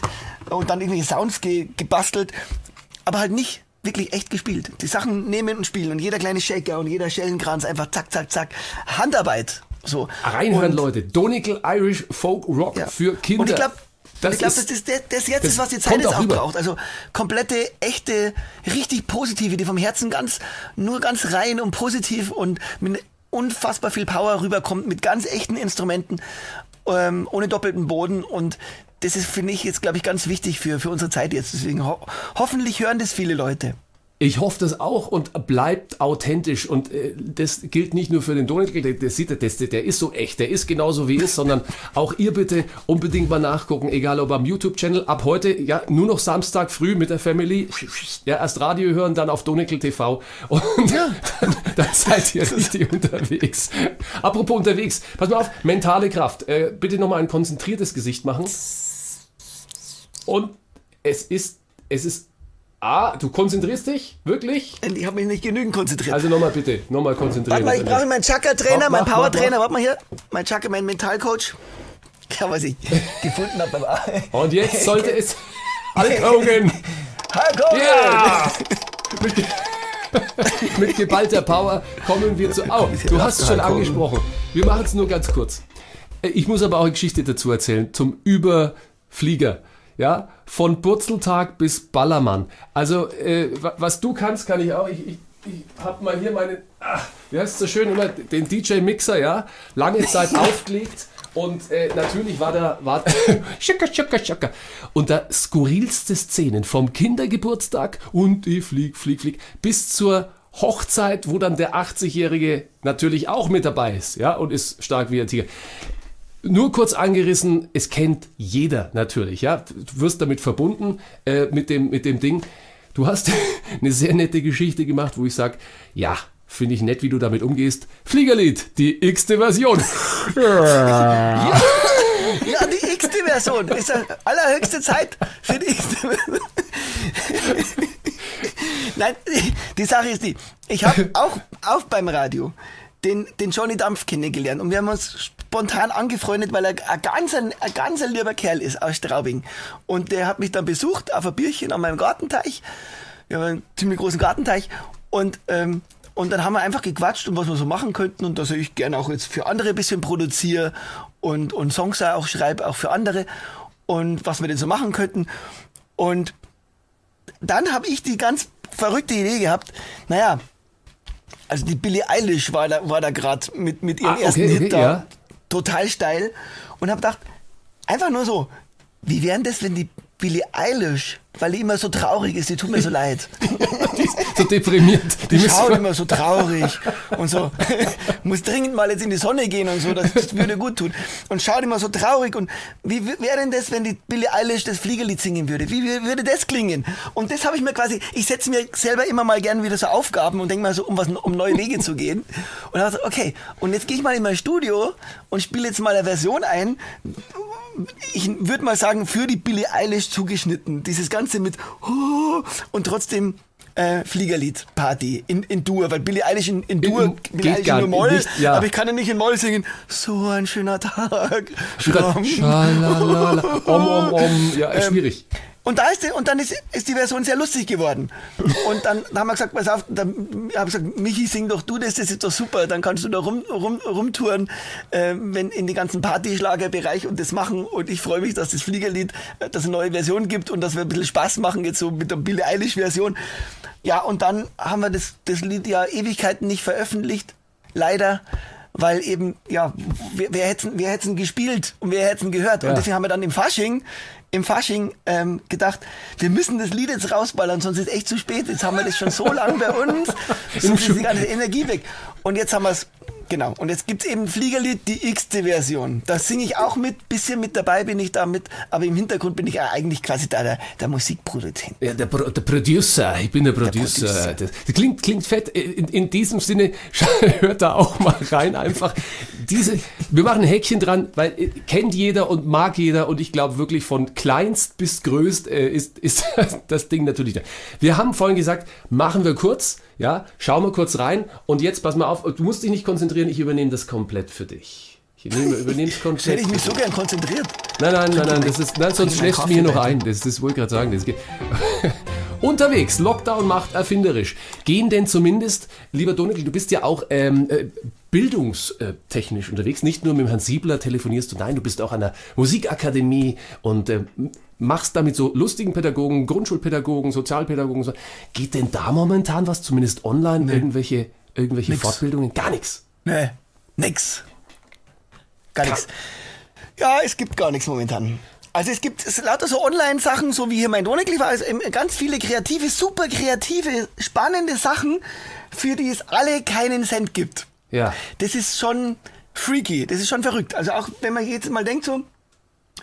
und dann irgendwelche Sounds ge, gebastelt. Aber halt nicht wirklich echt gespielt. Die Sachen nehmen und spielen und jeder kleine Shaker und jeder Schellenkranz einfach zack, zack, zack. Handarbeit. So. Reinhören, Und- Leute. Donegal Irish Folk Rock ja. für Kinder. Und ich glaube, Das ich glaube, ist- das, ist, das, das jetzt das ist, was die Zeit jetzt auch auch rüber. braucht. Also komplette, echte, richtig positive, die vom Herzen ganz, nur ganz rein und positiv und mit unfassbar viel Power rüberkommt, mit ganz echten Instrumenten, ähm, ohne doppelten Boden und das ist, finde ich, jetzt, glaube ich, ganz wichtig für, für unsere Zeit jetzt. Deswegen ho hoffentlich hören das viele Leute. Ich hoffe das auch und bleibt authentisch. Und äh, das gilt nicht nur für den Donald, der, der sieht das, der ist so echt, der ist genauso wie ist, sondern auch ihr bitte unbedingt mal nachgucken, egal ob am YouTube-Channel, ab heute, ja, nur noch Samstag früh mit der Family, ja, erst Radio hören, dann auf Donekel TV und dann, dann seid ihr richtig unterwegs. Apropos unterwegs, pass mal auf, mentale Kraft. Äh, bitte nochmal ein konzentriertes Gesicht machen. Und es ist, es ist, ah, du konzentrierst dich, wirklich? Ich habe mich nicht genügend konzentriert. Also nochmal bitte, nochmal konzentrieren. Warte mal, ich brauche meinen Chakra-Trainer, meinen Power-Trainer. Warte mal hier. Mein Chakra, mein Mentalcoach. Ja, was ich gefunden habe beim Und jetzt sollte es Hulk Hogan. Hulk Hogan! Ja! Mit, mit geballter Power kommen wir zu. Oh, du hast es schon angesprochen. Wir machen es nur ganz kurz. Äh, Ich muss aber auch eine Geschichte dazu erzählen zum Überflieger. Ja, von Burzeltag bis Ballermann. Also, äh, wa- was du kannst, kann ich auch. Ich, ich, ich hab mal hier meinen, ah, wie heißt es so schön, immer den DJ-Mixer, ja, lange Zeit aufgelegt. Und äh, natürlich war da, war schicker, schicker, schicker. Und da skurrilste Szenen vom Kindergeburtstag und ich flieg, flieg, flieg, bis zur Hochzeit, wo dann der 80-Jährige natürlich auch mit dabei ist, ja, und ist stark wie ein Tiger. Nur kurz angerissen, es kennt jeder natürlich, ja. Du wirst damit verbunden, äh, mit, dem, mit dem Ding. Du hast eine sehr nette Geschichte gemacht, wo ich sage, ja, finde ich nett, wie du damit umgehst. Fliegerlied, die x-te Version. Ja, die x-te Version. Ist ja allerhöchste Zeit für die x-te Version. Nein, die Sache ist die, ich habe auch, auch beim Radio den, den Johnny Dampf kennengelernt und wir haben uns spontan angefreundet, weil er ein ganz, ein ganz ein lieber Kerl ist aus Straubing. Und der hat mich dann besucht auf ein Bierchen an meinem Gartenteich. Wir haben einen ziemlich großen Gartenteich und ähm, und dann haben wir einfach gequatscht und was wir so machen könnten und dass ich gerne auch jetzt für andere ein bisschen produziere und, und Songs auch schreibe, auch für andere und was wir denn so machen könnten. Und dann habe ich die ganz verrückte Idee gehabt, naja, also die Billie Eilish war da, war da gerade mit, mit ihrem Ah, ersten okay, Hit da ja. Total steil und habe gedacht, einfach nur so, wie wären das, wenn die Billie Eilish, weil die immer so traurig ist, die tut mir so leid. so deprimiert. Die Die schaut immer so traurig und so, muss dringend mal jetzt in die Sonne gehen und so, das, das würde gut tun. Und schaut immer so traurig und wie wäre denn das, wenn die Billie Eilish das Fliegerlied singen würde? Wie wür- würde das klingen? Und das habe ich mir quasi, ich setze mir selber immer mal gern wieder so Aufgaben und denke mal so, um was, um neue Wege zu gehen. Und habe so, okay, und jetzt gehe ich mal in mein Studio und spiele jetzt mal eine Version ein, ich würde mal sagen, für die Billie Eilish zugeschnitten. Dieses Ganze mit oh, und trotzdem äh, Fliegerlied-Party in, in Dur, weil Billie Eilish in, in Dur, geht Billie Eilish in nur Moll, nicht, ja. aber ich kann ja nicht in Moll singen. So ein schöner Tag. Schra- Schalalala. Om, om, om. Ja, Ähm, schwierig. Und da ist die, und dann ist, ist die Version sehr lustig geworden. Und dann haben wir gesagt, pass auf, dann habe ich gesagt, Michi, sing doch du das, das ist doch super, dann kannst du da rum, rum, rumtouren, äh, wenn in die ganzen Partyschlagerbereich und das machen. Und ich freue mich, dass das Fliegerlied, äh, dass es eine neue Version gibt und dass wir ein bisschen Spaß machen jetzt so mit der Billie Eilish Version. Ja, und dann haben wir das, das Lied ja Ewigkeiten nicht veröffentlicht, leider. Weil eben, ja, wer, wer hätte wer hätte's denn gespielt und wer hätte gehört? Ja. Und deswegen haben wir dann im Fasching, im Fasching ähm, gedacht, wir müssen das Lied jetzt rausballern, sonst ist echt zu spät. Jetzt haben wir das schon so lange bei uns, sonst ist die ganze Energie weg. Und jetzt haben wir es, genau. Und jetzt gibt's eben Fliegerlied, die x-te Version. Da singe ich auch mit, bisschen mit dabei bin ich da mit, aber im Hintergrund bin ich eigentlich quasi da der, der Musikproduzent. Ja, der, Pro, der Producer, ich bin der Producer. Producer. Das, das klingt, klingt fett. In, in diesem Sinne, hört da auch mal rein einfach. Diese, wir machen ein Häkchen dran, weil äh, kennt jeder und mag jeder und ich glaube wirklich von kleinst bis größt äh, ist, ist das Ding natürlich da. Wir haben vorhin gesagt, machen wir kurz, ja, schauen wir kurz rein und jetzt pass mal auf, du musst dich nicht konzentrieren, ich übernehme das komplett für dich. Ich nehme, übernehme es Hätte komplett. ich mich so gern konzentriert. Nein, nein, nein, nein, das ist, nein, sonst schläfst du mir hier noch ein. Das, das wollte ich gerade sagen. Das geht. Unterwegs, Lockdown macht erfinderisch. Gehen denn zumindest, lieber Donald, du bist ja auch ähm, äh, bildungstechnisch unterwegs. Nicht nur mit Herrn Siebler telefonierst du, nein, du bist auch an der Musikakademie und äh, machst damit so lustigen Pädagogen, Grundschulpädagogen, Sozialpädagogen. So. Geht denn da momentan was, zumindest online, irgendwelche, irgendwelche Nix. Fortbildungen? Gar nichts. Nee, nix. Gar nichts. Ja, es gibt gar nichts momentan. Also es gibt es lauter so Online-Sachen, so wie hier mein Doneckli war, also ganz viele kreative, super kreative, spannende Sachen, für die es alle keinen Cent gibt. Ja. Das ist schon freaky, das ist schon verrückt. Also auch wenn man jetzt mal denkt so,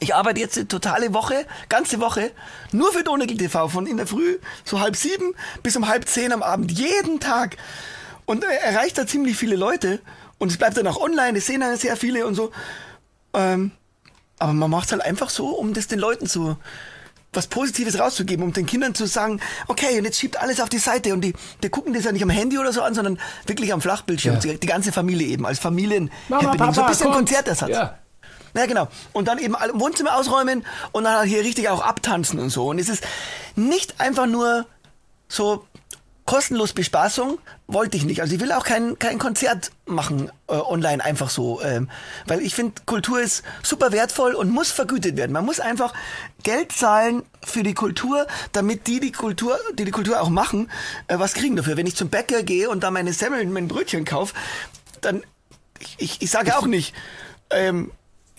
ich arbeite jetzt eine totale Woche, ganze Woche, nur für Donegal TV, von in der Früh, so halb sieben bis um halb zehn am Abend, jeden Tag. Und äh, erreicht da ziemlich viele Leute. Und es bleibt dann auch online, es sehen dann sehr viele und so. Ähm, aber man macht es halt einfach so, um das den Leuten zu was Positives rauszugeben, um den Kindern zu sagen, okay, und jetzt schiebt alles auf die Seite und die, die gucken das ja nicht am Handy oder so an, sondern wirklich am Flachbildschirm. Ja. Die, ganze Familie eben, als Familien. Mama, so ein Papa, bisschen kommt. Konzertersatz. Ja. Ja, genau. Und dann eben alle im Wohnzimmer ausräumen und dann halt hier richtig auch abtanzen und so. Und es ist nicht einfach nur so kostenlos Bespaßung, wollte ich nicht. Also ich will auch kein, kein Konzert machen äh, online einfach so. Ähm, weil ich finde, Kultur ist super wertvoll und muss vergütet werden. Man muss einfach Geld zahlen für die Kultur, damit die die Kultur, die die Kultur auch machen, äh, was kriegen dafür. Wenn ich zum Bäcker gehe und da meine Semmeln, mein Brötchen kaufe, dann, ich, ich, ich sage auch nicht, ähm,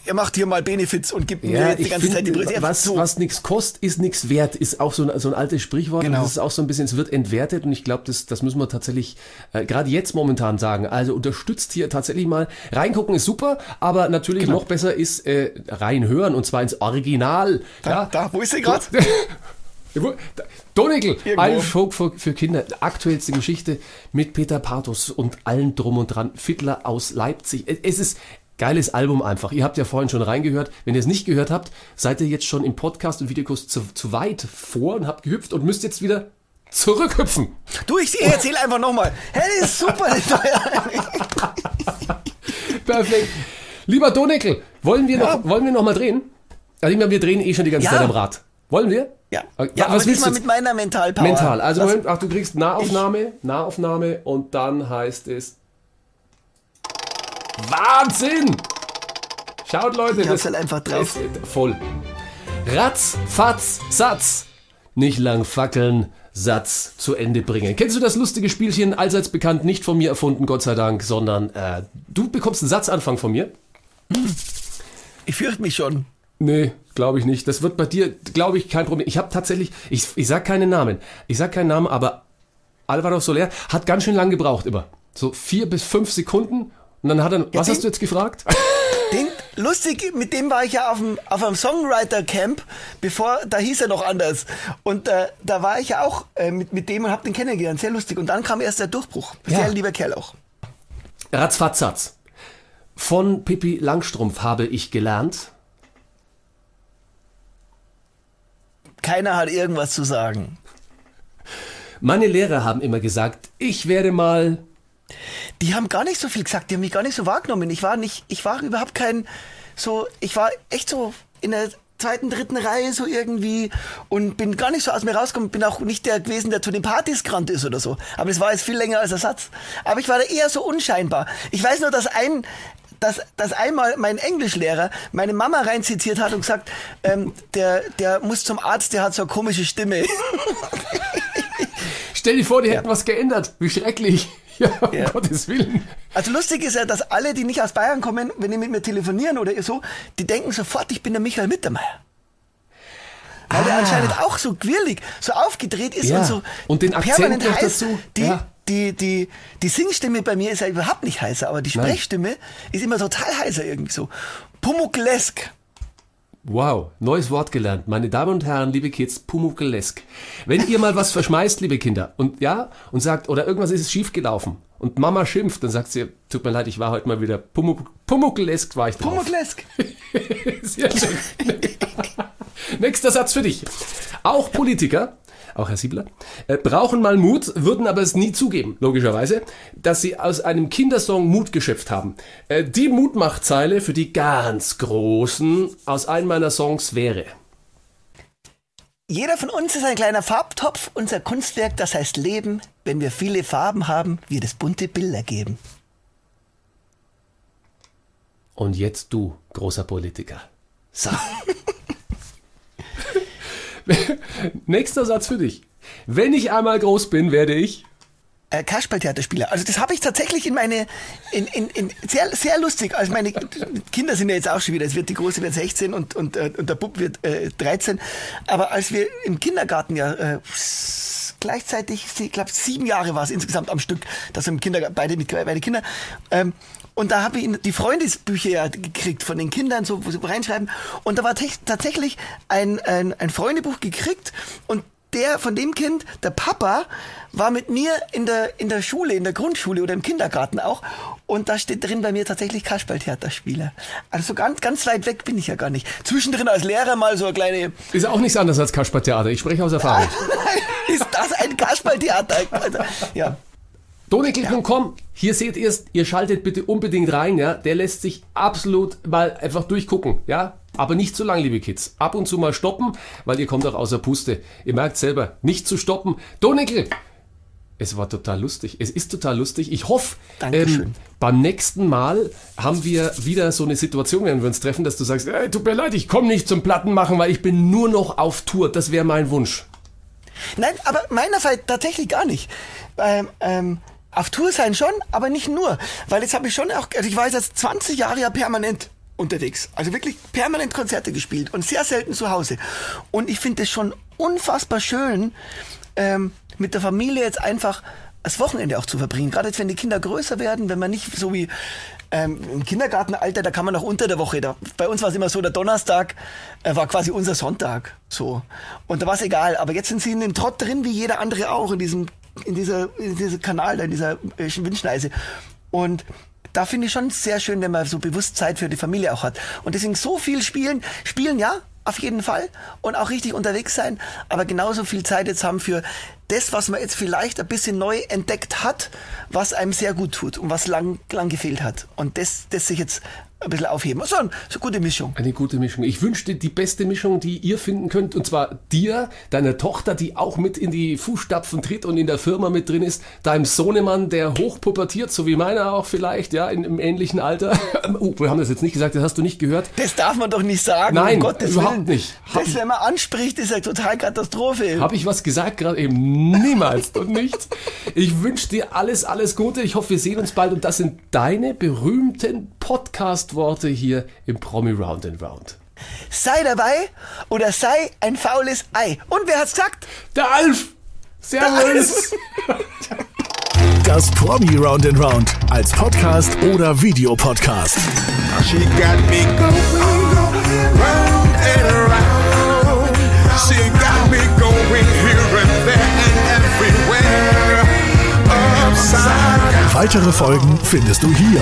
ihr macht hier mal Benefits und gibt mir Ja, jetzt die ganze Zeit die Brötchen. was, So. was nichts kostet, ist nichts wert, ist auch so ein, so ein altes Sprichwort. Genau. Das ist auch so ein bisschen, es wird entwertet und ich glaube, das, das müssen wir tatsächlich äh, gerade jetzt momentan sagen. Also unterstützt hier tatsächlich mal. Reingucken ist super, aber natürlich Genau. noch besser ist äh, reinhören und zwar ins Original. Da, ja? da, wo ist sie gerade? Donegal, ein Folk für, für Kinder. Aktuellste Geschichte mit Peter Pathos und allen drum und dran. Fiddler aus Leipzig. Es ist geiles Album einfach. Ihr habt ja vorhin schon reingehört. Wenn ihr es nicht gehört habt, seid ihr jetzt schon im Podcast und Videokurs zu, zu weit vor und habt gehüpft und müsst jetzt wieder zurückhüpfen. Du, ich erzähl einfach nochmal. Hey, das ist super. Perfekt. Lieber Doneckel, wollen wir noch, Ja. wollen wir noch mal drehen? Also ich meine, wir drehen eh schon die ganze Ja. Zeit am Rad. Wollen wir? ja, Okay, ja was willst du mit meiner Mentalpower. Mental. Also Moment, ach, du kriegst Nahaufnahme, Nahaufnahme und dann heißt es Wahnsinn! Schaut Leute, Ich hab's halt einfach drauf. ist voll. Ratz, Fatz, Satz. Nicht lang fackeln, Satz zu Ende bringen. Kennst du das lustige Spielchen, allseits bekannt, nicht von mir erfunden, Gott sei Dank, sondern äh, du bekommst einen Satzanfang von mir? Ich fürchte mich schon. Nee, glaube ich nicht. Das wird bei dir, glaube ich, kein Problem. Ich habe tatsächlich, ich, ich sag keinen Namen. Ich sag keinen Namen, aber Alvaro Soler hat ganz schön lang gebraucht immer. So vier bis fünf Sekunden. Und dann hat er, was den- hast du jetzt gefragt? Den, lustig, mit dem war ich ja auf dem, auf einem Songwriter-Camp, bevor, da hieß er noch anders. Und äh, da war ich ja auch äh, mit, mit dem und hab den kennengelernt. Sehr lustig. Und dann kam erst der Durchbruch. Ja. Sehr lieber Kerl auch. Ratzfatzatz. Von Pippi Langstrumpf habe ich gelernt. Keiner hat irgendwas zu sagen. Meine Lehrer haben immer gesagt, ich werde mal. Die haben gar nicht so viel gesagt, die haben mich gar nicht so wahrgenommen. Ich war nicht, ich war überhaupt kein, so, ich war echt so in der zweiten, dritten Reihe so irgendwie und bin gar nicht so aus mir rausgekommen, bin auch nicht der gewesen, der zu den Partys gerannt ist oder so. Aber das war jetzt viel länger als Ersatz. Aber ich war da eher so unscheinbar. Ich weiß nur, dass ein, dass, dass einmal mein Englischlehrer meine Mama reinzitiert hat und gesagt, ähm, der, der muss zum Arzt, der hat so eine komische Stimme. Stell dir vor, die hätten was geändert. Wie schrecklich. Ja, um Ja. Gottes Willen. Also lustig ist ja, dass alle, die nicht aus Bayern kommen, wenn die mit mir telefonieren oder so, die denken sofort, ich bin der Michael Mittermeier. Weil er anscheinend auch so quirlig, so aufgedreht ist Ah. Ja. und so Und den Akzent permanent noch heiß. dazu. Die, Ja. die, die, die Singstimme bei mir ist ja überhaupt nicht heißer, aber die Nein. Sprechstimme ist immer total heißer irgendwie so. Pumucklesk. Wow, neues Wort gelernt. Meine Damen und Herren, liebe Kids, Pumukelesk. Wenn ihr mal was verschmeißt, liebe Kinder, und ja, und sagt, oder irgendwas ist schief gelaufen und Mama schimpft, dann sagt sie, tut mir leid, ich war heute mal wieder Pumuk Pumukelesk war ich drauf. Pumucklesk. Sehr schön. Nächster Satz für dich. Auch Politiker, auch Herr Siebler, äh, brauchen mal Mut, würden aber es nie zugeben, logischerweise, dass sie aus einem Kindersong Mut geschöpft haben. Äh, die Mutmachzeile für die ganz Großen aus einem meiner Songs wäre. Jeder von uns ist ein kleiner Farbtopf, unser Kunstwerk, das heißt Leben. Wenn wir viele Farben haben, wird es bunte Bilder geben. Und jetzt du, großer Politiker. So. Nächster Satz für dich. Wenn ich einmal groß bin, werde ich. äh, Kasperltheaterspieler. Also das habe ich tatsächlich in meine, in, in, in sehr, sehr lustig. Also meine Kinder sind ja jetzt auch schon wieder, es wird die Große wird 16 und, und, äh, und der Bub wird äh, 13. Aber als wir im Kindergarten ja äh, gleichzeitig, ich glaube sieben Jahre war es insgesamt am Stück, dass im Kindergarten, beide beide Kinder, ähm, und da habe ich die Freundesbücher ja gekriegt von den Kindern, so, wo sie reinschreiben. Und da war tatsächlich ein, ein, ein Freundebuch gekriegt und der von dem Kind, der Papa, war mit mir in der, in der Schule, in der Grundschule oder im Kindergarten auch. Und da steht drin bei mir tatsächlich Kasperltheaterspieler. Also so ganz, ganz weit weg bin ich ja gar nicht. Zwischendrin als Lehrer mal so eine kleine, Ist auch nichts anderes als Kaspertheater. Ich spreche aus Erfahrung. ist das ein Kasperltheater? Ja. Donekel.com, hier seht ihr es, ihr schaltet bitte unbedingt rein, ja. Der lässt sich absolut mal einfach durchgucken, ja. Aber nicht zu lang, liebe Kids. Ab und zu mal stoppen, weil ihr kommt auch außer Puste. Ihr merkt selber, nicht zu stoppen. Donekel! Es war total lustig. Es ist total lustig. Ich hoffe, ähm, beim nächsten Mal haben wir wieder so eine Situation, wenn wir uns treffen, dass du sagst, ey, tut mir leid, ich komme nicht zum Plattenmachen, weil ich bin nur noch auf Tour. Das wäre mein Wunsch. Nein, aber meiner Fall tatsächlich gar nicht. Ähm, ähm, auf Tour sein schon, aber nicht nur. Weil jetzt habe ich schon auch, also ich war jetzt 20 Jahre ja permanent unterwegs. Also wirklich permanent Konzerte gespielt und sehr selten zu Hause. Und ich finde es schon unfassbar schön, ähm, mit der Familie jetzt einfach das Wochenende auch zu verbringen. Gerade jetzt, wenn die Kinder größer werden, wenn man nicht so wie ähm, im Kindergartenalter, da kann man auch unter der Woche. Da, bei uns war es immer so, der Donnerstag äh, war quasi unser Sonntag. So. Und da war es egal. Aber jetzt sind sie in dem Trott drin, wie jeder andere auch, in diesem, in dieser, in diesem Kanal, in dieser äh, Windschneise. Und da finde ich schon sehr schön, wenn man so bewusst Zeit für die Familie auch hat. Und deswegen so viel spielen, spielen ja, auf jeden Fall. Und auch richtig unterwegs sein, aber genauso viel Zeit jetzt haben für das, was man jetzt vielleicht ein bisschen neu entdeckt hat, was einem sehr gut tut und was lang, lang gefehlt hat. Und das, das sich jetzt ein bisschen aufheben. So, ein- so eine gute Mischung. Eine gute Mischung. Ich wünsche dir die beste Mischung, die ihr finden könnt. Und zwar dir, deiner Tochter, die auch mit in die Fußstapfen tritt und in der Firma mit drin ist, deinem Sohnemann, der hochpubertiert, so wie meiner auch vielleicht, ja, in, im ähnlichen Alter. Oh, wir haben das jetzt nicht gesagt, das hast du nicht gehört. Das darf man doch nicht sagen. Nein, um Gottes überhaupt Willen. nicht. Hab- Das, wenn man anspricht, ist ja total Katastrophe. Habe ich was gesagt gerade eben? Niemals und nichts. Ich wünsche dir alles, alles Gute. Ich hoffe, wir sehen uns bald. Und das sind deine berühmten Podcast-Worte hier im Promi Round and Round. sei dabei oder sei ein faules Ei. Und wer hat's gesagt? Der Alf! Servus! Das Promi Round and Round als Podcast oder Videopodcast. She got me going round and around. She got me going here and there and everywhere. Upside down. Weitere Folgen findest du hier.